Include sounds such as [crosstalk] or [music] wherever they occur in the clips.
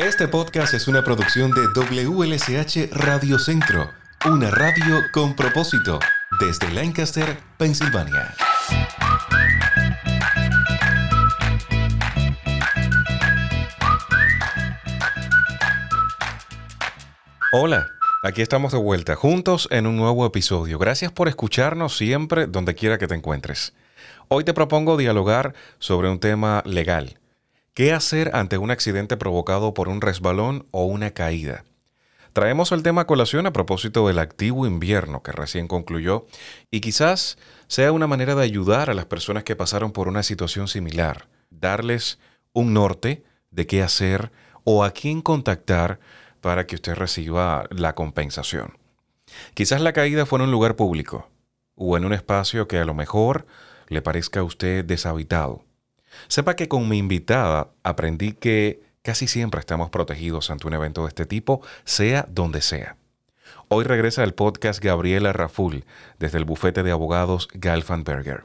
Este podcast es una producción de WLSH Radio Centro, una radio con propósito, desde Lancaster, Pensilvania. Hola, aquí estamos de vuelta, juntos en un nuevo episodio. Gracias por escucharnos siempre, donde quiera que te encuentres. Hoy te propongo dialogar sobre un tema legal ¿Qué hacer ante un accidente provocado por un resbalón o una caída? Traemos el tema a colación a propósito del activo invierno que recién concluyó y quizás sea una manera de ayudar a las personas que pasaron por una situación similar, darles un norte de qué hacer o a quién contactar para que usted reciba la compensación. Quizás la caída fue en un lugar público o en un espacio que a lo mejor le parezca a usted deshabitado. Sepa que con mi invitada aprendí que casi siempre estamos protegidos ante un evento de este tipo, sea donde sea. Hoy regresa el podcast Gabriela Raful desde el bufete de abogados Galfanberger.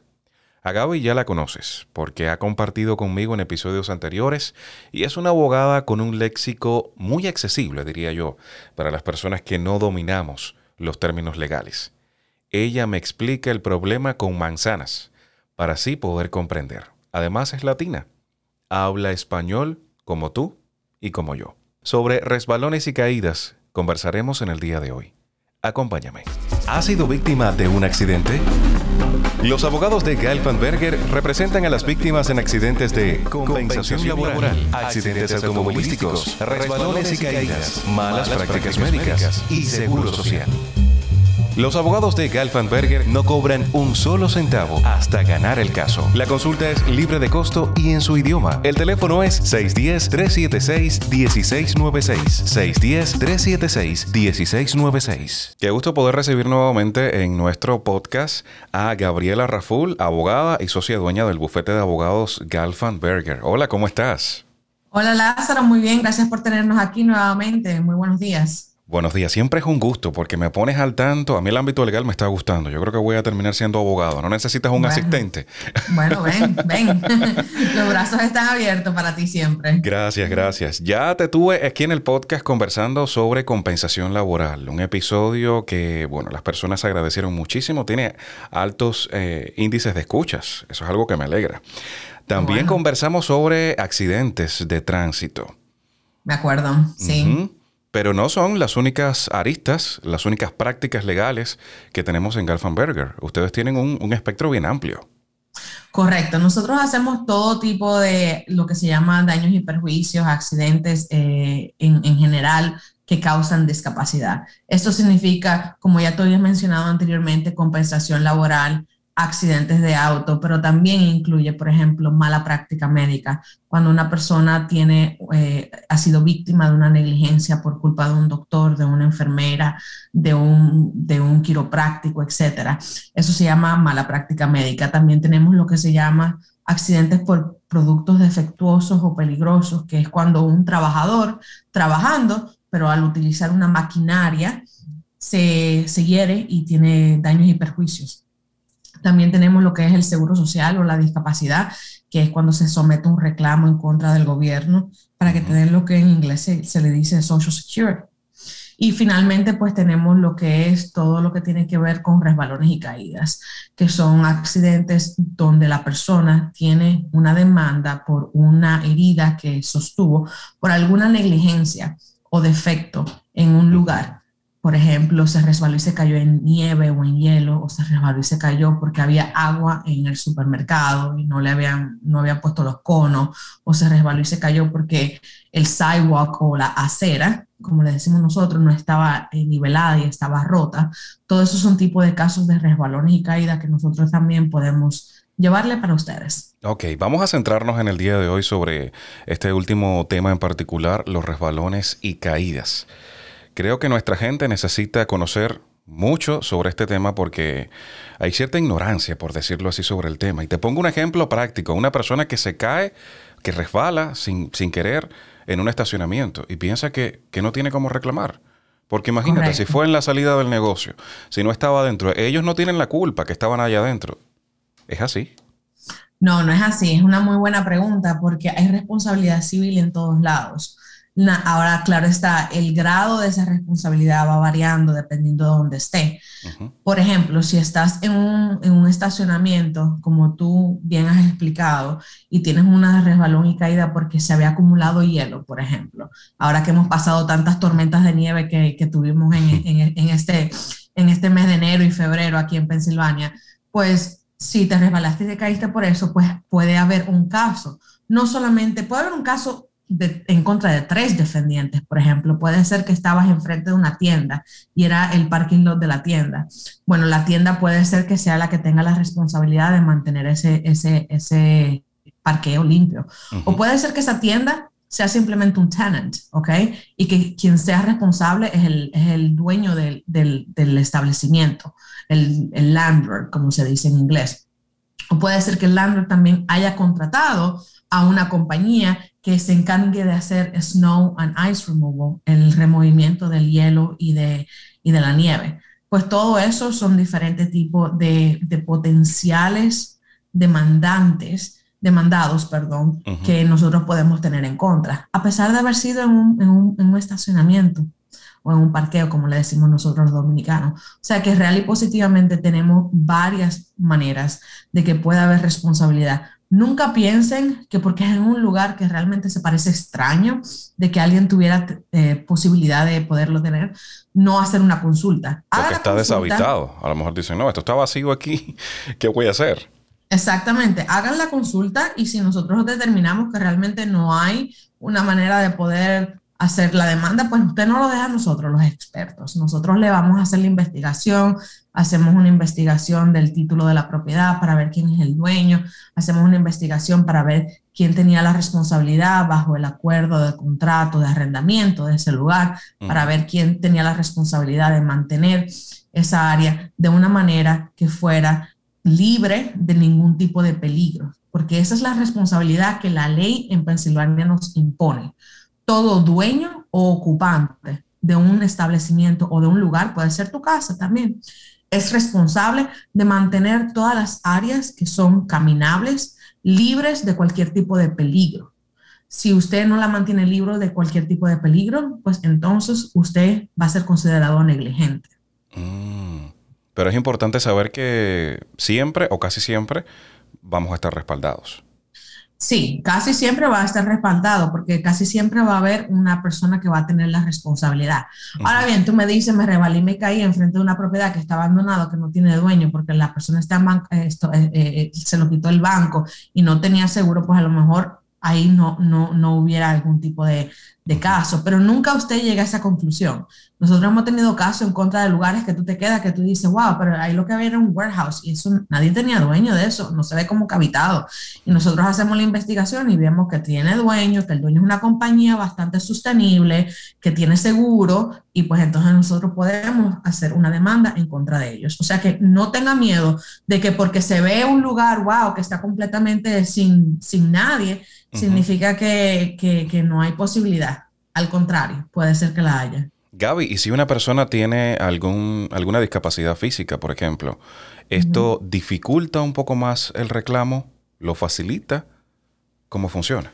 A Gaby ya la conoces porque ha compartido conmigo en episodios anteriores y es una abogada con un léxico muy accesible, diría yo, para las personas que no dominamos los términos legales. Ella me explica el problema con manzanas para así poder comprender. Además es latina. Habla español como tú y como yo. Sobre resbalones y caídas conversaremos en el día de hoy. Acompáñame. ¿Has sido víctima de un accidente? Los abogados de Galfanberger representan a las víctimas en accidentes de compensación laboral, accidentes automovilísticos, resbalones y caídas, malas prácticas médicas y seguro social. Los abogados de Galfanberger no cobran un solo centavo hasta ganar el caso. La consulta es libre de costo y en su idioma. El teléfono es 610-376-1696. 610-376-1696. Qué gusto poder recibir nuevamente en nuestro podcast a Gabriela Raful, abogada y socia dueña del bufete de abogados Galfanberger. Hola, ¿cómo estás? Hola Lázaro, muy bien, gracias por tenernos aquí nuevamente. Muy buenos días. Buenos días, siempre es un gusto porque me pones al tanto. A mí el ámbito legal me está gustando. Yo creo que voy a terminar siendo abogado. No necesitas un asistente. Bueno, ven, [laughs] ven. [laughs] Los brazos están abiertos para ti siempre. Gracias, gracias. Ya te tuve aquí en el podcast conversando sobre compensación laboral. Un episodio que, bueno, las personas agradecieron muchísimo. Tiene altos eh, índices de escuchas. Eso es algo que me alegra. También conversamos sobre accidentes de tránsito. Me acuerdo, sí. Pero no son las únicas aristas, las únicas prácticas legales que tenemos en Galfanberger. Ustedes tienen un, espectro bien amplio. Correcto. Nosotros hacemos todo tipo de lo que se llama daños y perjuicios, accidentes eh, en, en, general que causan discapacidad. Esto significa, como ya te había mencionado anteriormente, compensación laboral, accidentes de auto, pero también incluye, por ejemplo, mala práctica médica, cuando una persona tiene, eh, ha sido víctima de una negligencia por culpa de un doctor, de una enfermera, de un, de un quiropráctico, etc. Eso se llama mala práctica médica. También tenemos lo que se llama accidentes por productos defectuosos o peligrosos, que es cuando un trabajador trabajando, pero al utilizar una maquinaria, se, se hiere y tiene daños y perjuicios. También tenemos lo que es el seguro social o la discapacidad, que es cuando se somete un reclamo en contra del gobierno para que te den lo que en inglés se, le dice Social Security. Y finalmente, pues tenemos lo que es todo lo que tiene que ver con resbalones y caídas, que son accidentes donde la persona tiene una demanda por una herida que sostuvo por alguna negligencia o defecto en un lugar por ejemplo, se resbaló y se cayó en nieve o en hielo, o se resbaló y se cayó porque había agua en el supermercado y no le habían, no habían puesto los conos, o se resbaló y se cayó porque el sidewalk o la acera, como le decimos nosotros, no estaba eh, nivelada y estaba rota. Todo eso son tipos de casos de resbalones y caídas que nosotros también podemos llevarle para ustedes. Ok, vamos a centrarnos en el día de hoy sobre este último tema en particular, los resbalones y caídas. Creo que nuestra gente necesita conocer mucho sobre este tema porque hay cierta ignorancia, por decirlo así, sobre el tema. Y te pongo un ejemplo práctico. Una persona que se cae, que resbala sin, sin querer en un estacionamiento y piensa que, no tiene cómo reclamar. Porque imagínate, si fue en la salida del negocio, si no estaba adentro, ellos no tienen la culpa que estaban allá adentro. ¿Es así? No, no es así. Es una muy buena pregunta porque hay responsabilidad civil en todos lados. Ahora, claro está, el grado de esa responsabilidad va variando dependiendo de dónde esté. Por ejemplo, si estás en un, en un, estacionamiento, como tú bien has explicado, y tienes una resbalón y caída porque se había acumulado hielo, por ejemplo, ahora que hemos pasado tantas tormentas de nieve que, que tuvimos en, [laughs] en, en, este, en este mes de enero y febrero aquí en Pensilvania, pues si te resbalaste y te caíste por eso, pues puede haber un caso. No solamente, puede haber un caso en contra de tres defendientes, por ejemplo. Puede ser que estabas enfrente de una tienda y era el parking lot de la tienda. Bueno, la tienda puede ser que sea la que tenga la responsabilidad de mantener ese, ese, ese parqueo limpio. O puede ser que esa tienda sea simplemente un tenant, ¿ok? Y que quien sea responsable es el, es el dueño del, del, del establecimiento, el, el landlord, como se dice en inglés. O puede ser que el landlord también haya contratado a una compañía que se encargue de hacer snow and ice removal, el removimiento del hielo y de, y de la nieve. Pues todo eso son diferentes tipos de, de potenciales demandantes, demandados, perdón, que nosotros podemos tener en contra, a pesar de haber sido en un, en un, en un estacionamiento o en un parqueo, como le decimos nosotros los dominicanos. O sea que real y positivamente tenemos varias maneras de que pueda haber responsabilidad Nunca piensen que porque es en un lugar que realmente se parece extraño de que alguien tuviera eh, posibilidad de poderlo tener, no hacer una consulta. Porque está deshabitado. A lo mejor dicen, no, esto está vacío aquí, [laughs] ¿qué voy a hacer? Exactamente, hagan la consulta y si nosotros determinamos que realmente no hay una manera de poder hacer la demanda, pues usted no lo deja a nosotros, los expertos. Nosotros le vamos a hacer la investigación, hacemos una investigación del título de la propiedad para ver quién es el dueño, hacemos una investigación para ver quién tenía la responsabilidad bajo el acuerdo de contrato de arrendamiento de ese lugar, para ver quién tenía la responsabilidad de mantener esa área de una manera que fuera libre de ningún tipo de peligro, porque esa es la responsabilidad que la ley en Pensilvania nos impone todo dueño o ocupante de un establecimiento o de un lugar, puede ser tu casa también, es responsable de mantener todas las áreas que son caminables, libres de cualquier tipo de peligro. Si usted no la mantiene libre de cualquier tipo de peligro, pues entonces usted va a ser considerado negligente. Mm, pero es importante saber que siempre o casi siempre vamos a estar respaldados. Sí, casi siempre va a estar respaldado porque casi siempre va a haber una persona que va a tener la responsabilidad. Ahora bien, tú me dices, me revalí, me caí enfrente de una propiedad que está abandonada, que no tiene dueño porque la persona está en esto, eh, eh, se lo quitó el banco y no tenía seguro, pues a lo mejor ahí no, no, no hubiera algún tipo de, de caso, pero nunca usted llega a esa conclusión. Nosotros hemos tenido casos en contra de lugares que tú te quedas, que tú dices, wow, pero ahí lo que había era un warehouse y eso nadie tenía dueño de eso, no se ve como habitado. Y nosotros hacemos la investigación y vemos que tiene dueño, que el dueño es una compañía bastante sostenible, que tiene seguro y pues entonces nosotros podemos hacer una demanda en contra de ellos. O sea que no tenga miedo de que porque se ve un lugar, wow, que está completamente sin, sin nadie, significa que, que, no hay posibilidad. Al contrario, puede ser que la haya. Gaby, ¿y si una persona tiene algún, alguna discapacidad física, por ejemplo, esto dificulta un poco más el reclamo? ¿Lo facilita? ¿Cómo funciona?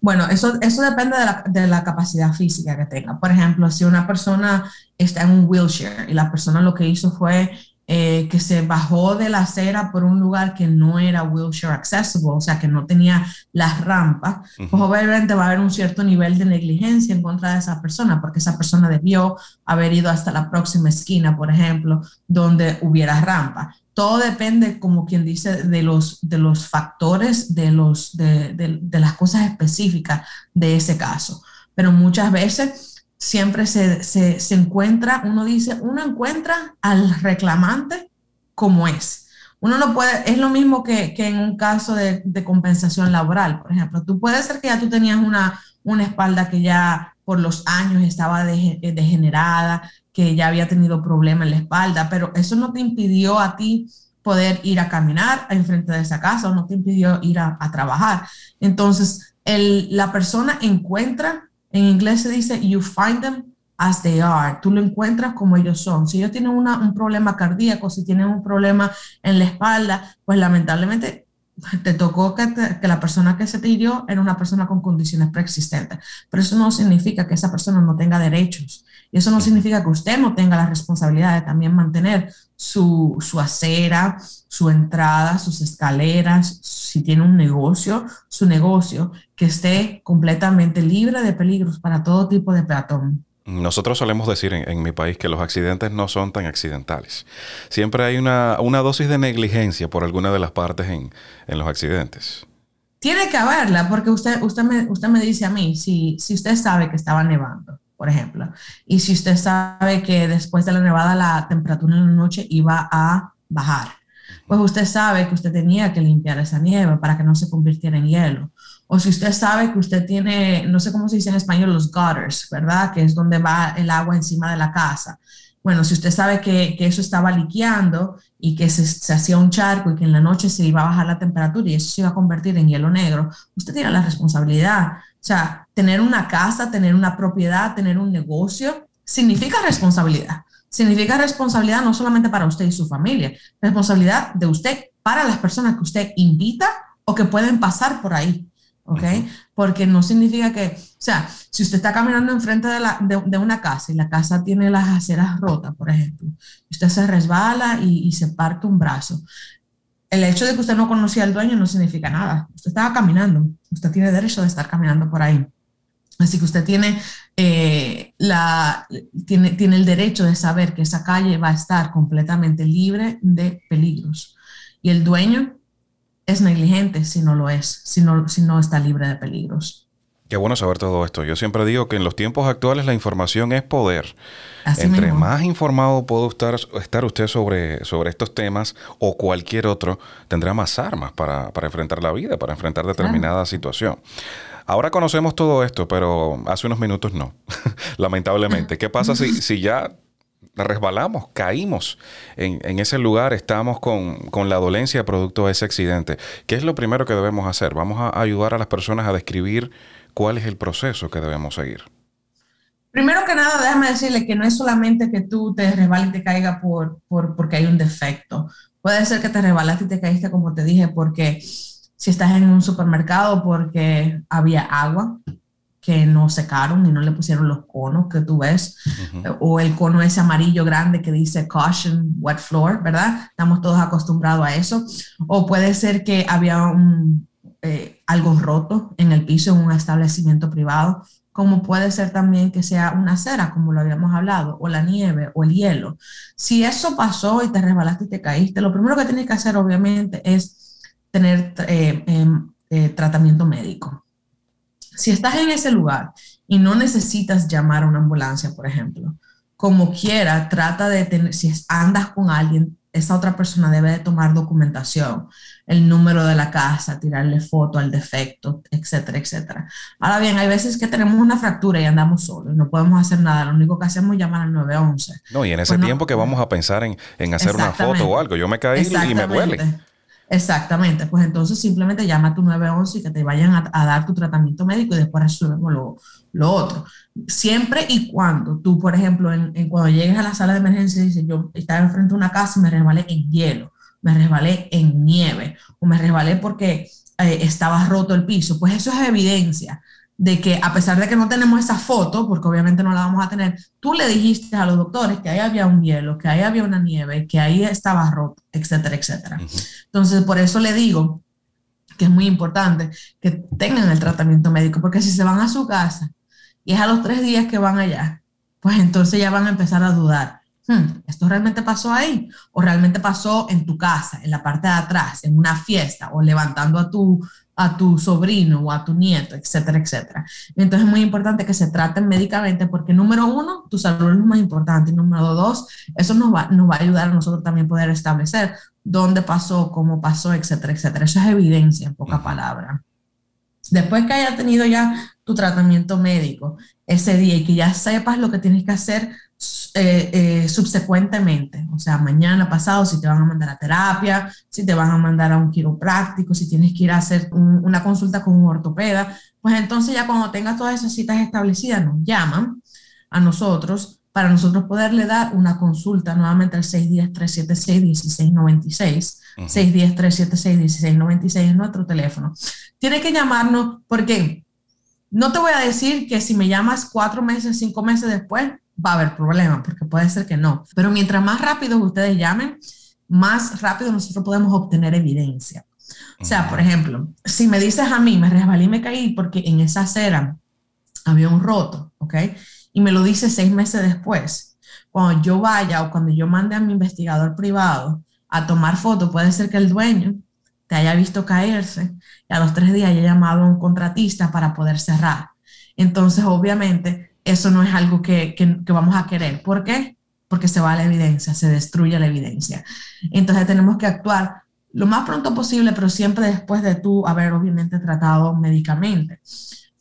Bueno, eso, eso depende de la, de la, capacidad física que tenga. Por ejemplo, si una persona está en un wheelchair y la persona lo que hizo fue eh, que se bajó de la acera por un lugar que no era wheelchair accessible, o sea, que no tenía las rampas, pues obviamente va a haber un cierto nivel de negligencia en contra de esa persona, porque esa persona debió haber ido hasta la próxima esquina, por ejemplo, donde hubiera rampa. Todo depende, como quien dice, de los, de los factores, de, los, de, de las cosas específicas de ese caso. Pero muchas veces siempre se, se, encuentra, uno dice, uno encuentra al reclamante como es. Uno no puede, es lo mismo que, que en un caso de, de, compensación laboral, por ejemplo. Tú puedes ser que ya tú tenías una, una espalda que ya por los años estaba degenerada, que ya había tenido problemas en la espalda, pero eso no te impidió a ti poder ir a caminar enfrente de esa casa o no te impidió ir a, a trabajar. Entonces, el, la persona encuentra en inglés se dice, you find them as they are. Tú lo encuentras como ellos son. Si ellos tienen un problema cardíaco, si tienen un problema en la espalda, pues lamentablemente [laughs] te tocó que, que, la persona que se te hirió era una persona con condiciones preexistentes, pero eso no significa que esa persona no tenga derechos. Y eso no significa que usted no tenga la responsabilidad de también mantener su, su acera, su entrada, sus escaleras, si tiene un negocio, su negocio, que esté completamente libre de peligros para todo tipo de peatón. Nosotros solemos decir en, mi país que los accidentes no son tan accidentales. Siempre hay una, una dosis de negligencia por alguna de las partes en, en, los accidentes. Tiene que haberla, porque usted, usted, me, usted me dice a mí, si, si usted sabe que estaba nevando, por ejemplo, y si usted sabe que después de la nevada la temperatura en la noche iba a bajar, pues usted sabe que usted tenía que limpiar esa nieve para que no se convirtiera en hielo o si usted sabe que usted tiene, no sé cómo se dice en español, los gutters, ¿verdad? Que es donde va el agua encima de la casa. Bueno, si usted sabe que, que eso estaba liqueando y que se, se, hacía un charco y que en la noche se iba a bajar la temperatura y eso se iba a convertir en hielo negro, usted tiene la responsabilidad. O sea, tener una casa, tener una propiedad, tener un negocio, significa responsabilidad. Significa responsabilidad no solamente para usted y su familia, responsabilidad de usted para las personas que usted invita o que pueden pasar por ahí. ¿ok? Porque no significa que, o sea, si usted está caminando enfrente de, la, de, una casa y la casa tiene las aceras rotas, por ejemplo, usted se resbala y, se parte un brazo, el hecho de que usted no conocía al dueño no significa nada. Usted estaba caminando, usted tiene derecho de estar caminando por ahí. Así que usted tiene, eh, la, tiene, tiene el derecho de saber que esa calle va a estar completamente libre de peligros. Y el dueño es negligente si no lo es, si no, si no está libre de peligros. Qué bueno saber todo esto. Yo siempre digo que en los tiempos actuales la información es poder. Entre más informado puede estar, estar, usted sobre, sobre estos temas o cualquier otro, tendrá más armas para, para enfrentar la vida, para enfrentar determinada situación. Ahora conocemos todo esto, pero hace unos minutos no, [laughs] lamentablemente. ¿Qué pasa si, si ya resbalamos, caímos en, ese lugar, estamos con, la dolencia producto de ese accidente. ¿Qué es lo primero que debemos hacer? Vamos a ayudar a las personas a describir cuál es el proceso que debemos seguir. Primero que nada, déjame decirle que no es solamente que tú te resbales y te caigas por, por, porque hay un defecto. Puede ser que te resbalaste y te caíste, como te dije, porque si estás en un supermercado porque había agua, que no secaron y no le pusieron los conos que tú ves, o el cono ese amarillo grande que dice caution wet floor, ¿verdad? Estamos todos acostumbrados a eso. O puede ser que había un, eh, algo roto en el piso en un establecimiento privado, como puede ser también que sea una acera, como lo habíamos hablado, o la nieve o el hielo. Si eso pasó y te resbalaste y te caíste, lo primero que tienes que hacer obviamente es tener eh, em, eh, tratamiento médico si estás en ese lugar y no necesitas llamar a una ambulancia, por ejemplo, como quiera, trata de tener, si andas con alguien, esa otra persona debe de tomar documentación, el número de la casa, tirarle foto al defecto, etcétera, etcétera. Ahora bien, hay veces que tenemos una fractura y andamos solos, no podemos hacer nada, lo único que hacemos es llamar al 911. No, y en ese pues tiempo que vamos a pensar en, en hacer una foto o algo, yo me caí y me duele. Exactamente, pues entonces simplemente llama a tu 911 y que te vayan a, dar tu tratamiento médico y después resolvemos lo, lo, otro. Siempre y cuando tú, por ejemplo, en, cuando llegues a la sala de emergencia dices, yo estaba enfrente de una casa y me resbalé en hielo, me resbalé en nieve o me resbalé porque eh, estaba roto el piso, pues eso es evidencia de que a pesar de que no tenemos esa foto, porque obviamente no la vamos a tener, tú le dijiste a los doctores que ahí había un hielo, que ahí había una nieve, que ahí estaba roto, etcétera, etcétera. Entonces, por eso le digo que es muy importante que tengan el tratamiento médico, porque si se van a su casa y es a los tres días que van allá, pues entonces ya van a empezar a dudar. Hmm, ¿Esto realmente pasó ahí? ¿O realmente pasó en tu casa, en la parte de atrás, en una fiesta, o levantando a tu a tu sobrino o a tu nieto, etcétera, etcétera. Entonces es muy importante que se traten médicamente porque número uno, tu salud es lo más importante y número dos, eso nos va, nos va a ayudar a nosotros también poder establecer dónde pasó, cómo pasó, etcétera, etcétera. Eso es evidencia, en poca palabra. Después que haya tenido ya tu tratamiento médico ese día y que ya sepas lo que tienes que hacer eh, eh, subsecuentemente, o sea, mañana pasado, si te van a mandar a terapia, si te van a mandar a un quiropráctico, si tienes que ir a hacer una consulta con un ortopeda, pues entonces ya cuando tengas todas esas citas establecidas, nos llaman a nosotros para nosotros poderle dar una consulta nuevamente al 610-376-1696. 610-376-1696 es nuestro teléfono. Tiene que llamarnos porque no te voy a decir que si me llamas cuatro meses, cinco meses después, va a haber problema, porque puede ser que no. Pero mientras más rápido ustedes llamen, más rápido nosotros podemos obtener evidencia. O sea, por ejemplo, si me dices a mí, me resbalé y me caí porque en esa acera había un roto, ¿ok? Y me lo dices seis meses después. Cuando yo vaya o cuando yo mande a mi investigador privado a tomar fotos, puede ser que el dueño te haya visto caerse y a los tres días haya llamado a un contratista para poder cerrar. Entonces, obviamente, eso no es algo que, que, vamos a querer. ¿Por qué? Porque se va la evidencia, se destruye la evidencia. Entonces, tenemos que actuar lo más pronto posible, pero siempre después de tú haber obviamente tratado médicamente.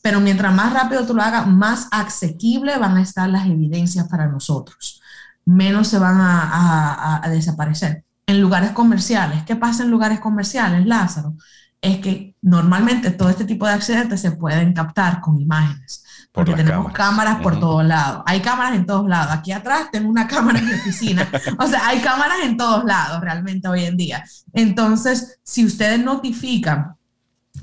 Pero mientras más rápido tú lo hagas, más asequible van a estar las evidencias para nosotros. Menos se van a, a desaparecer. En lugares comerciales, ¿qué pasa en lugares comerciales, Lázaro? Es que normalmente todo este tipo de accidentes se pueden captar con imágenes porque tenemos cámaras, por todos lados. Hay cámaras en todos lados. Aquí atrás tengo una cámara en mi oficina. o sea, hay cámaras en todos lados realmente hoy en día. Entonces, si ustedes notifican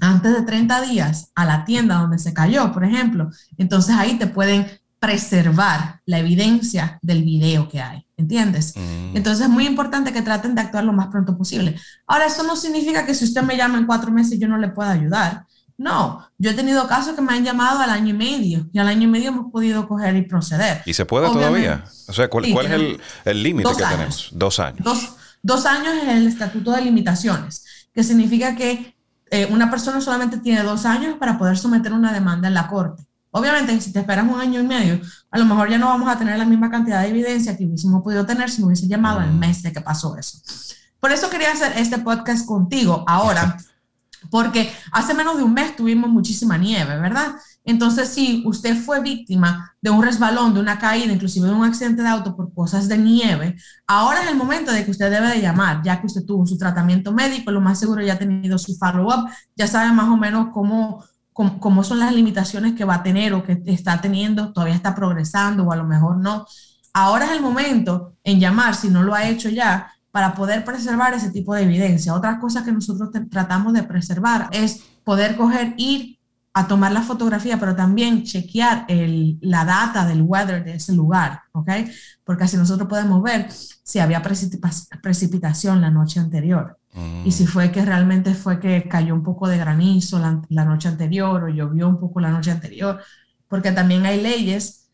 antes de 30 días a la tienda donde se cayó, por ejemplo, entonces ahí te pueden preservar la evidencia del video que hay, ¿entiendes? Mm. Entonces es muy importante que traten de actuar lo más pronto posible. Ahora, eso no significa que si usted me llama en cuatro meses yo no le pueda ayudar. No, yo he tenido casos que me han llamado al año y medio y al año y medio hemos podido coger y proceder. ¿Y se puede todavía? O sea, ¿cuál, es el límite que tenemos? Dos años. Dos, años es el estatuto de limitaciones, que significa que eh, una persona solamente tiene dos años para poder someter una demanda en la corte. Obviamente, si te esperas un año y medio, a lo mejor ya no vamos a tener la misma cantidad de evidencia que hubiésemos podido tener si me hubiese llamado el mm. mes de que pasó eso. Por eso quería hacer este podcast contigo ahora. [laughs] porque hace menos de un mes tuvimos muchísima nieve, ¿verdad? Entonces, si usted fue víctima de un resbalón, de una caída, inclusive de un accidente de auto por cosas de nieve, ahora es el momento de que usted debe de llamar, ya que usted tuvo su tratamiento médico, lo más seguro ya ha tenido su follow-up, ya sabe más o menos cómo, cómo, son las limitaciones que va a tener o que está teniendo, todavía está progresando o a lo mejor no. Ahora es el momento en llamar, si no lo ha hecho ya, para poder preservar ese tipo de evidencia. Otra cosa que nosotros tratamos de preservar es poder coger, ir a tomar la fotografía, pero también chequear el, la data del weather de ese lugar, ¿ok? Porque así nosotros podemos ver si había precipitación la noche anterior. Y si fue que realmente fue que cayó un poco de granizo la, la noche anterior o llovió un poco la noche anterior, porque también hay leyes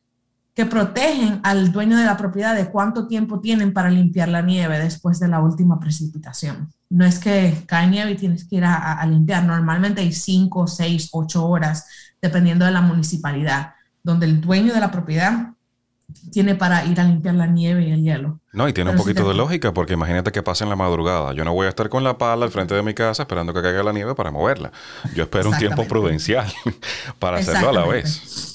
que protegen al dueño de la propiedad de cuánto tiempo tienen para limpiar la nieve después de la última precipitación. No es que cae nieve y tienes que ir a, limpiar. Normalmente hay cinco, seis, ocho horas, dependiendo de la municipalidad, donde el dueño de la propiedad tiene para ir a limpiar la nieve y el hielo. No, y tiene un poquito de lógica, porque imagínate que pasa en la madrugada. Yo no voy a estar con la pala al frente de mi casa esperando que caiga la nieve para moverla. Yo espero un tiempo prudencial [laughs] para hacerlo a la vez.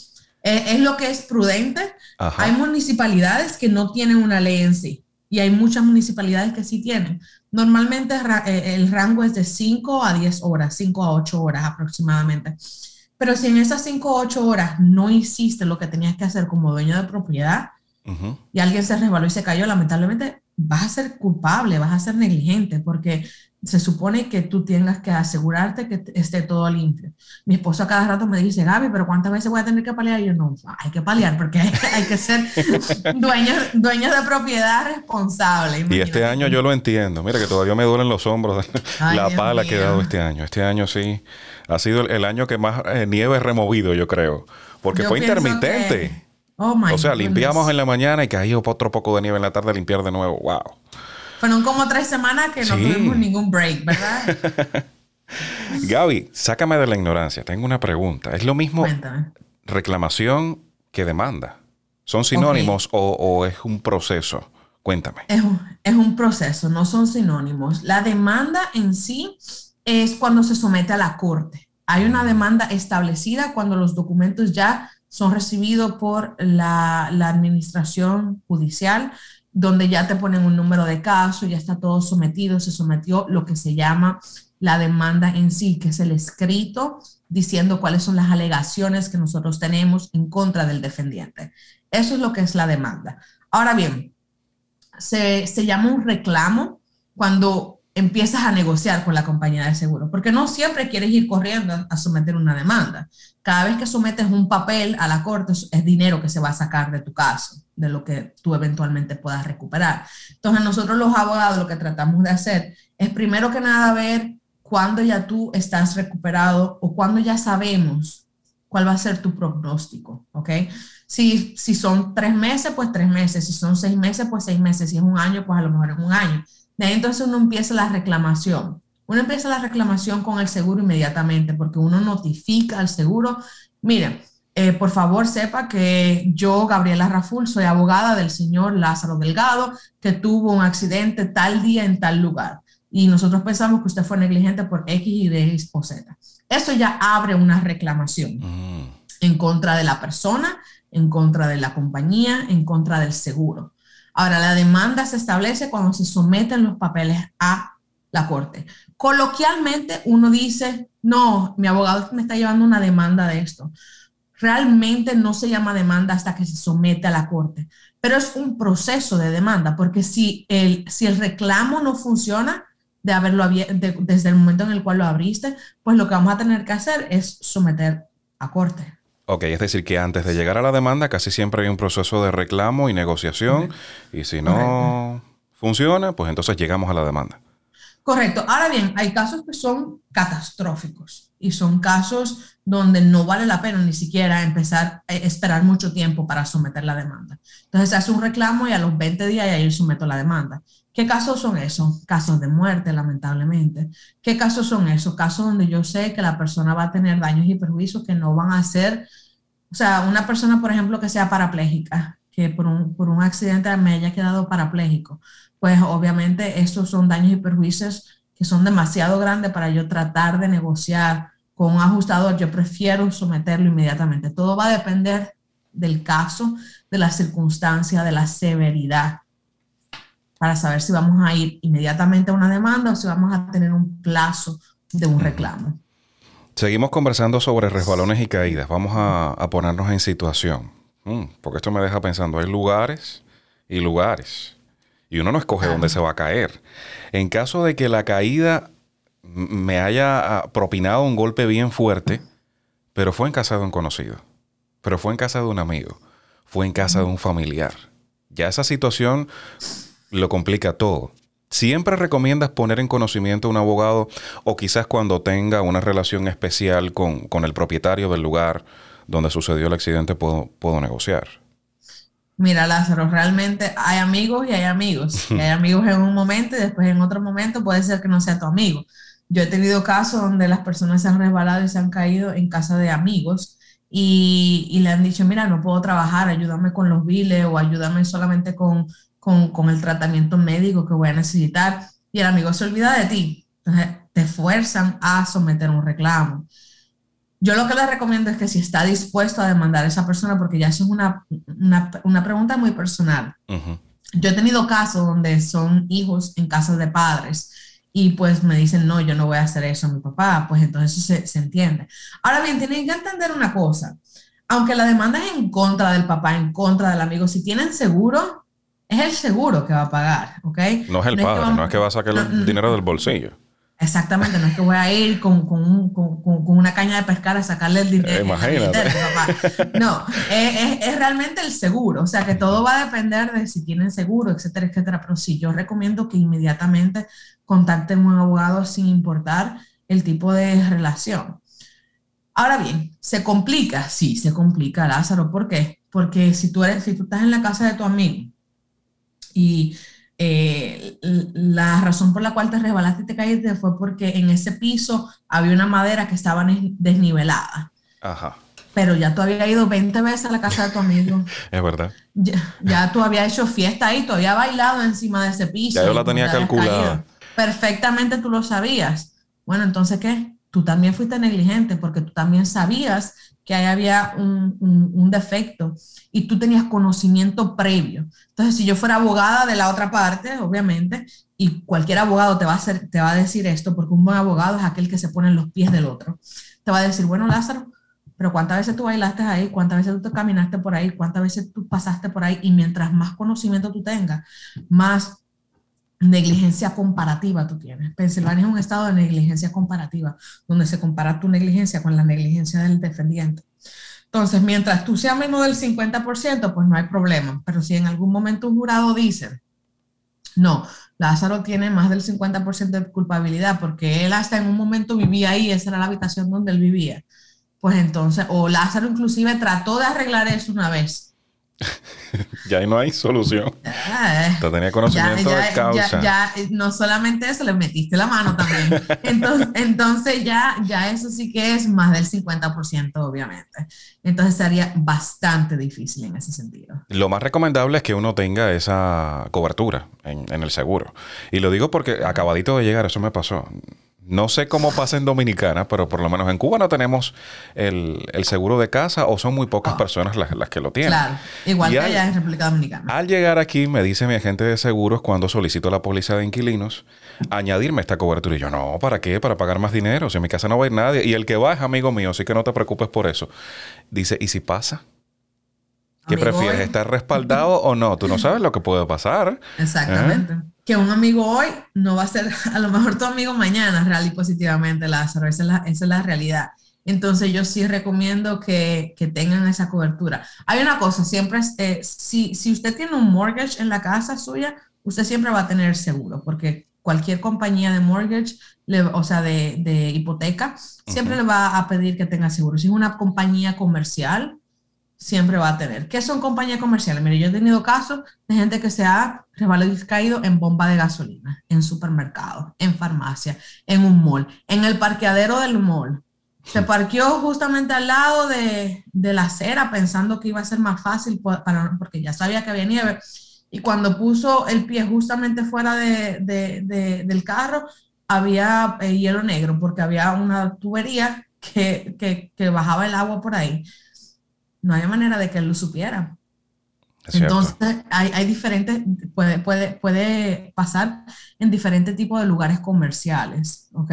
Eh, es lo que es prudente. Hay municipalidades que no tienen una ley en sí y hay muchas municipalidades que sí tienen. Normalmente eh, el rango es de 5 a 10 horas, 5 a 8 horas aproximadamente. Pero si en esas 5 o 8 horas no hiciste lo que tenías que hacer como dueño de propiedad y alguien se resbaló y se cayó, lamentablemente vas a ser culpable, vas a ser negligente, porque se supone que tú tengas que asegurarte que esté todo limpio. Mi esposo a cada rato me dice, Gaby, pero ¿cuántas veces voy a tener que paliar? Y yo no, hay que paliar porque hay, que ser [laughs] dueños, dueños de propiedad responsable. Y este año yo lo entiendo. Mira que todavía me duelen los hombros la pala que he dado este año. Este año sí ha sido el, año que más nieve eh, nieve removido, yo creo. Porque fue intermitente. Oh o sea, limpiamos en la mañana y caía otro poco de nieve en la tarde a limpiar de nuevo. Wow. Fueron como tres semanas que no tuvimos ningún break, ¿verdad? [laughs] Gaby, sácame de la ignorancia. Tengo una pregunta. ¿Es lo mismo reclamación que demanda? ¿Son sinónimos o, es un proceso? Cuéntame. Es un, es un proceso, no son sinónimos. La demanda en sí es cuando se somete a la corte. Hay una mm. demanda establecida cuando los documentos ya son recibidos por la, la administración judicial donde ya te ponen un número de caso, ya está todo sometido, se sometió lo que se llama la demanda en sí, que es el escrito diciendo cuáles son las alegaciones que nosotros tenemos en contra del defendiente. Eso es lo que es la demanda. Ahora bien, se, se llama un reclamo cuando empiezas a negociar con la compañía de seguro, porque no siempre quieres ir corriendo a someter una demanda. Cada vez que sometes un papel a la corte es dinero que se va a sacar de tu caso, de lo que tú eventualmente puedas recuperar. Entonces nosotros los abogados lo que tratamos de hacer es primero que nada ver cuándo ya tú estás recuperado o cuándo ya sabemos cuál va a ser tu pronóstico, ¿ok? Si, si son tres meses, pues tres meses, si son seis meses, pues seis meses, si es un año, pues a lo mejor es un año de ahí entonces uno empieza la reclamación. Uno empieza la reclamación con el seguro inmediatamente porque uno notifica al seguro, miren, eh, por favor sepa que yo, Gabriela Raful, soy abogada del señor Lázaro Delgado, que tuvo un accidente tal día en tal lugar. Y nosotros pensamos que usted fue negligente por X, Y o Z. Eso ya abre una reclamación mm. en contra de la persona, en contra de la compañía, en contra del seguro. Ahora, la demanda se establece cuando se someten los papeles a la corte. Coloquialmente uno dice, no, mi abogado me está llevando una demanda de esto. Realmente no se llama demanda hasta que se somete a la corte, pero es un proceso de demanda, porque si el, si el reclamo no funciona de haberlo desde el momento en el cual lo abriste, pues lo que vamos a tener que hacer es someter a corte. Ok, es decir, que antes de llegar a la demanda casi siempre hay un proceso de reclamo y negociación y si no funciona, pues entonces llegamos a la demanda. Correcto. Ahora bien, hay casos que son catastróficos y son casos donde no vale la pena ni siquiera empezar a esperar mucho tiempo para someter la demanda. Entonces se hace un reclamo y a los 20 días ya ahí someto la demanda. ¿Qué casos son esos? Casos de muerte, lamentablemente. ¿Qué casos son esos? Casos donde yo sé que la persona va a tener daños y perjuicios que no van a ser, o sea, una persona, por ejemplo, que sea parapléjica, que por un, por un accidente me haya quedado parapléjico, pues obviamente estos son daños y perjuicios que son demasiado grandes para yo tratar de negociar con un ajustador. Yo prefiero someterlo inmediatamente. Todo va a depender del caso, de la circunstancia, de la severidad para saber si vamos a ir inmediatamente a una demanda o si vamos a tener un plazo de un reclamo. Seguimos conversando sobre resbalones y caídas. Vamos a, ponernos en situación, mm, porque esto me deja pensando, hay lugares y lugares, y uno no escoge dónde se va a caer. En caso de que la caída me haya ah, propinado un golpe bien fuerte, pero fue en casa de un conocido, pero fue en casa de un amigo, fue en casa de un familiar. Ya esa situación lo complica todo. ¿Siempre recomiendas poner en conocimiento a un abogado o quizás cuando tenga una relación especial con, el propietario del lugar donde sucedió el accidente puedo, puedo negociar? Mira, Lázaro, realmente hay amigos y hay amigos. [laughs] hay amigos en un momento y después en otro momento puede ser que no sea tu amigo. Yo he tenido casos donde las personas se han resbalado y se han caído en casa de amigos y, y le han dicho, mira, no puedo trabajar, ayúdame con los biles o ayúdame solamente con con, el tratamiento médico que voy a necesitar y el amigo se olvida de ti. Entonces te fuerzan a someter un reclamo. Yo lo que les recomiendo es que si está dispuesto a demandar a esa persona, porque ya eso es una, una, pregunta muy personal. Yo he tenido casos donde son hijos en casas de padres y pues me dicen, no, yo no voy a hacer eso a mi papá, pues entonces se, se entiende. Ahora bien, tienen que entender una cosa, aunque la demanda es en contra del papá, en contra del amigo, si tienen seguro, es el seguro que va a pagar, ¿ok? No es el padre, no es que va a sacar el dinero del bolsillo. Exactamente, no es que voy a ir con, con, con, con una caña de pescar a sacarle el dinero. Imagínate. No, es, es, realmente el seguro, o sea que todo va a depender de si tienen seguro, etcétera, etcétera. Pero sí, yo recomiendo que inmediatamente contacten a un abogado sin importar el tipo de relación. Ahora bien, ¿se complica? Sí, se complica, Lázaro. ¿Por qué? Porque si tú, eres, si tú estás en la casa de tu amigo y eh, la razón por la cual te resbalaste y te caíste fue porque en ese piso había una madera que estaba desnivelada. Ajá. Pero ya tú habías ido 20 veces a la casa de tu amigo. [laughs] es verdad. Ya, tú habías hecho fiesta ahí, tú habías bailado encima de ese piso. Ya yo la tenía calculada. Perfectamente tú lo sabías. Bueno, entonces, ¿qué? Tú también fuiste negligente porque tú también sabías que ahí había un, defecto y tú tenías conocimiento previo. Entonces, si yo fuera abogada de la otra parte, obviamente, y cualquier abogado te va a, hacer, te va a decir esto, porque un buen abogado es aquel que se pone en los pies del otro, te va a decir, bueno, Lázaro, pero cuántas veces tú bailaste ahí, cuántas veces tú te caminaste por ahí, cuántas veces tú pasaste por ahí, y mientras más conocimiento tú tengas, más negligencia comparativa tú tienes. Pensilvania es un estado de negligencia comparativa, donde se compara tu negligencia con la negligencia del defendiente. Entonces, mientras tú seas menos del 50%, pues no hay problema. Pero si en algún momento un jurado dice, no, Lázaro tiene más del 50% de culpabilidad porque él hasta en un momento vivía ahí, esa era la habitación donde él vivía. Pues entonces, o Lázaro inclusive trató de arreglar eso una vez ya ahí no hay solución. Tenía conocimiento de causa. Ya, no solamente eso, le metiste la mano también. Entonces, [laughs] entonces ya, ya eso sí que es más del 50%, obviamente. Entonces sería bastante difícil en ese sentido. Lo más recomendable es que uno tenga esa cobertura en, en el seguro. Y lo digo porque acabadito de llegar, eso me pasó. No sé cómo pasa en Dominicana, pero por lo menos en Cuba no tenemos el, seguro de casa o son muy pocas ah. personas las, que lo tienen. Claro, igual que allá en República Dominicana. Al llegar aquí, me dice mi agente de seguros cuando solicito la póliza de inquilinos, añadirme esta cobertura. Y yo, no, ¿para qué? Para pagar más dinero. Si en mi casa no va a ir nadie. Y el que va es amigo mío, así que no te preocupes por eso. Dice, ¿y si pasa? ¿Qué prefieres? ¿Estar respaldado o no? Tú no sabes lo que puede pasar. Exactamente. ¿Eh? que un amigo hoy no va a ser [laughs] a lo mejor tu amigo mañana, real y positivamente, Lázaro. Esa es la, esa es la realidad. Entonces yo sí recomiendo que, que, tengan esa cobertura. Hay una cosa, siempre, eh, si, si usted tiene un mortgage en la casa suya, usted siempre va a tener seguro, porque cualquier compañía de mortgage, o sea, de, de hipoteca, siempre le va a pedir que tenga seguro. Si es una compañía comercial, siempre va a tener. ¿Qué son compañías comerciales? Mire, yo he tenido casos de gente que se ha caído en bomba de gasolina, en supermercados, en farmacia, en un mall, en el parqueadero del mall. Se parqueó justamente al lado de, la acera pensando que iba a ser más fácil para, porque ya sabía que había nieve. Y cuando puso el pie justamente fuera de, del carro, había eh, hielo negro porque había una tubería que, que bajaba el agua por ahí no hay manera de que él lo supiera. Entonces, hay, hay, diferentes, puede, puede, puede pasar en diferentes tipos de lugares comerciales, ¿ok?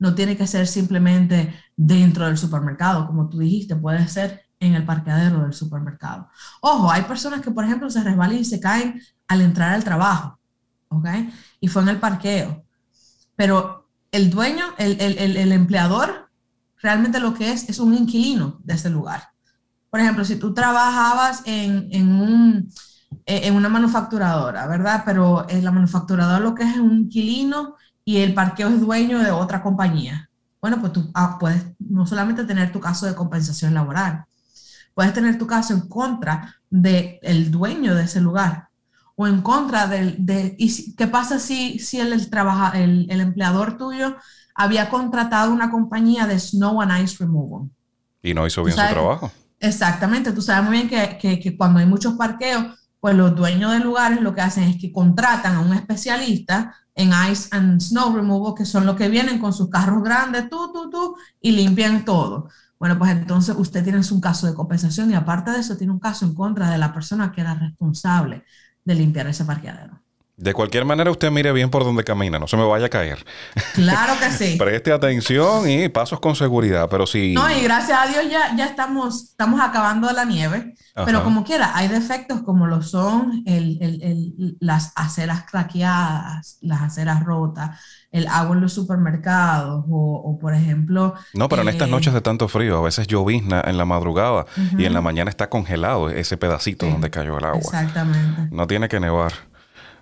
No tiene que ser simplemente dentro del supermercado, como tú dijiste, puede ser en el parqueadero del supermercado. Ojo, hay personas que, por ejemplo, se resbalan y se caen al entrar al trabajo, ¿ok? Y fue en el parqueo. Pero el dueño, el, el, el empleador, realmente lo que es es un inquilino de ese lugar. Por ejemplo, si tú trabajabas en, en, un, eh, en una manufacturadora, ¿verdad? Pero la manufacturadora lo que es un inquilino y el parqueo es dueño de otra compañía. Bueno, pues tú ah, puedes no solamente tener tu caso de compensación laboral, puedes tener tu caso en contra del el dueño de ese lugar o en contra del... De, ¿Y qué pasa si, si el, trabaja, el, el empleador tuyo había contratado una compañía de snow and ice removal? Y no hizo bien su trabajo. Exactamente, tú sabes muy bien que, que, cuando hay muchos parqueos, pues los dueños de lugares lo que hacen es que contratan a un especialista en ice and snow removal, que son los que vienen con sus carros grandes, tú, tú, tú, y limpian todo. Bueno, pues entonces usted tiene un caso de compensación y aparte de eso tiene un caso en contra de la persona que era responsable de limpiar ese parqueadero. De cualquier manera, usted mire bien por donde camina, no se me vaya a caer. Claro que sí. [laughs] Preste atención y pasos con seguridad, pero si... No, y gracias a Dios ya, ya estamos, estamos acabando la nieve, pero como quiera, hay defectos como lo son el, el, el, las aceras craqueadas, las aceras rotas, el agua en los supermercados o, por ejemplo... No, pero en estas eh, noches de tanto frío, a veces llovizna en la madrugada y en la mañana está congelado ese pedacito donde cayó el agua. Exactamente. No tiene que nevar.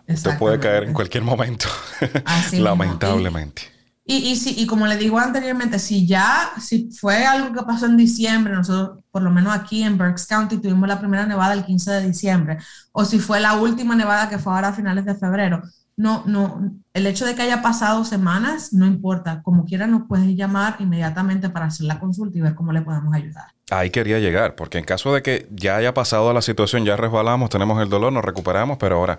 Esto puede caer en cualquier momento, [laughs] lamentablemente. Y, y, si, y como le digo anteriormente, si ya, si fue algo que pasó en diciembre, nosotros, por lo menos aquí en Berks County, tuvimos la primera nevada el 15 de diciembre, o si fue la última nevada que fue ahora a finales de febrero, no, no, el hecho de que haya pasado semanas no importa, como quiera nos puedes llamar inmediatamente para hacer la consulta y ver cómo le podemos ayudar. Ahí quería llegar, porque en caso de que ya haya pasado la situación, ya resbalamos, tenemos el dolor, nos recuperamos, pero ahora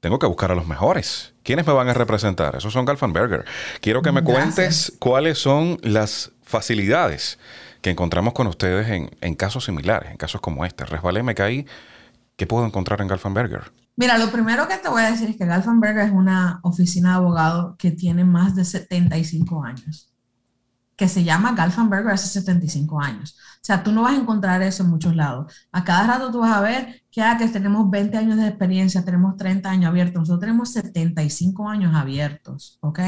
tengo que buscar a los mejores. ¿Quiénes me van a representar? Esos son Galfanberger. Quiero que me cuentes cuáles son las facilidades que encontramos con ustedes en, casos similares, en casos como este. Resbalé, me caí. ¿Qué puedo encontrar en Galfanberger? Mira, lo primero que te voy a decir es que Galfanberger es una oficina de abogado que tiene más de 75 años. que se llama Galfanberger hace 75 años. Sea, tú no vas a encontrar eso en muchos lados. A cada rato tú vas a ver que, ah, que tenemos 20 años de experiencia, tenemos 30 años abiertos, nosotros tenemos 75 años abiertos, ¿ok?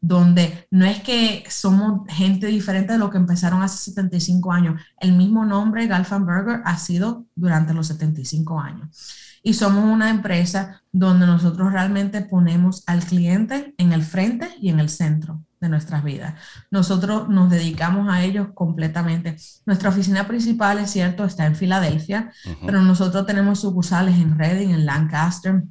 Donde no es que somos gente diferente de lo que empezaron hace 75 años. El mismo nombre, Galfanberger, ha sido durante los 75 años. Y somos una empresa donde nosotros realmente ponemos al cliente en el frente y en el centro de nuestras vidas. Nosotros nos dedicamos a ellos completamente. Nuestra oficina principal, es cierto, está en Filadelfia, pero nosotros tenemos sucursales en Reading, en Lancaster,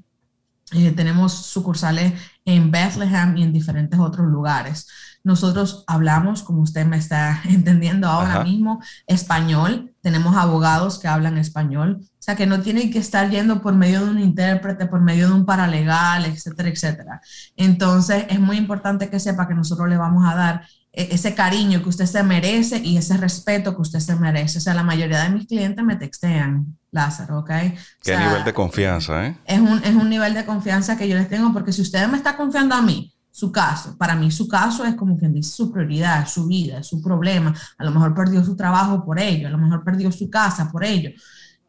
eh, tenemos sucursales en Bethlehem y en diferentes otros lugares. Nosotros hablamos, como usted me está [laughs] entendiendo ahora mismo, español. Tenemos abogados que hablan español. O sea, que no tienen que estar yendo por medio de un intérprete, por medio de un paralegal, etcétera, etcétera. Entonces, es muy importante que sepa que nosotros le vamos a dar e-, ese cariño que usted se merece y ese respeto que usted se merece. O sea, la mayoría de mis clientes me textean, Lázaro, ¿ok? Qué nivel de confianza, ¿eh? Es un, es un nivel de confianza que yo les tengo porque si usted me está confiando a mí, su caso, para mí su caso es como quien dice su prioridad, su vida, su problema. A lo mejor perdió su trabajo por ello, a lo mejor perdió su casa por ello.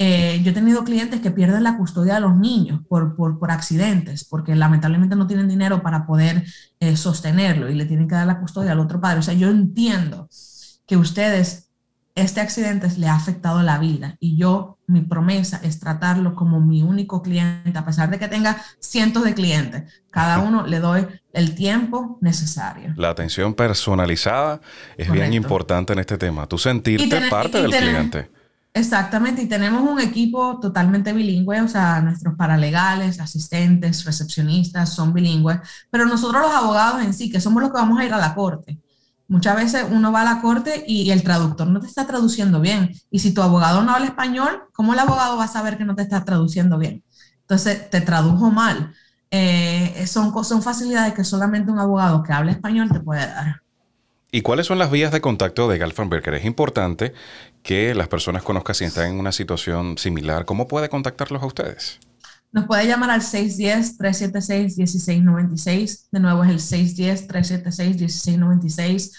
Eh, yo he tenido clientes que pierden la custodia de los niños por, por, por accidentes, porque lamentablemente no tienen dinero para poder eh, sostenerlo y le tienen que dar la custodia al otro padre. O sea, yo entiendo que ustedes, este accidente le ha afectado la vida y yo, mi promesa es tratarlo como mi único cliente, a pesar de que tenga cientos de clientes. Cada uno le doy el tiempo necesario. La atención personalizada es bien importante en este tema. Tú sentirte parte del cliente Exactamente, y tenemos un equipo totalmente bilingüe, o sea, nuestros paralegales, asistentes, recepcionistas son bilingües, pero nosotros los abogados en sí, que somos los que vamos a ir a la corte. Muchas veces uno va a la corte y el traductor no te está traduciendo bien. Y si tu abogado no habla español, ¿cómo el abogado va a saber que no te está traduciendo bien? Entonces, te tradujo mal. Eh, son, son facilidades que solamente un abogado que habla español te puede dar. ¿Y cuáles son las vías de contacto de Galfanberger? Es importante que las personas conozcan si están en una situación similar. ¿Cómo puede contactarlos a ustedes? Nos puede llamar al 610-376-1696. De nuevo es el 610-376-1696.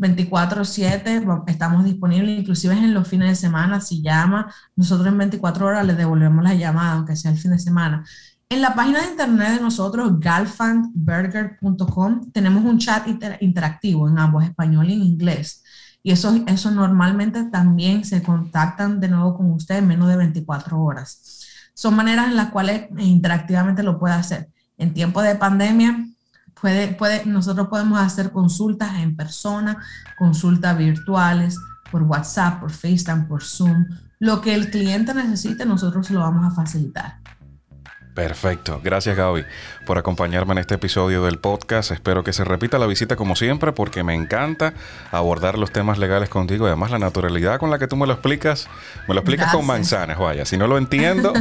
24/7, estamos disponibles, inclusive en los fines de semana, si llama, nosotros en 24 horas le devolvemos la llamada, aunque sea el fin de semana. En la página de internet de nosotros, galfandburger.com, tenemos un chat interactivo en ambos, español y en inglés. Y eso, eso normalmente también se contactan de nuevo con usted en menos de 24 horas. Son maneras en las cuales interactivamente lo puede hacer. En tiempo de pandemia, puede, puede, nosotros podemos hacer consultas en persona, consultas virtuales, por WhatsApp, por FaceTime, por Zoom. Lo que el cliente necesite, nosotros se lo vamos a facilitar. Perfecto. Gracias Gaby por acompañarme en este episodio del podcast. Espero que se repita la visita como siempre porque me encanta abordar los temas legales contigo además la naturalidad con la que tú me lo explicas. Me lo explicas con manzanas, vaya. Si no lo entiendo...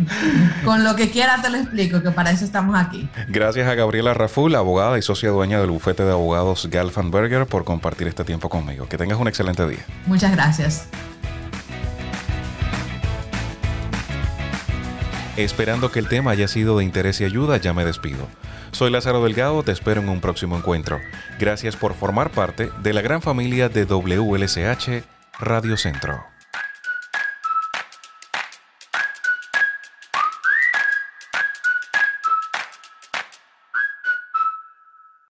[laughs] con lo que quiera te lo explico, que para eso estamos aquí. Gracias a Gabriela Raful, abogada y socia dueña del bufete de abogados Galfanberger por compartir este tiempo conmigo. Que tengas un excelente día. Muchas gracias. Esperando que el tema haya sido de interés y ayuda, ya me despido. Soy Lázaro Delgado, te espero en un próximo encuentro. Gracias por formar parte de la gran familia de WLSH Radio Centro.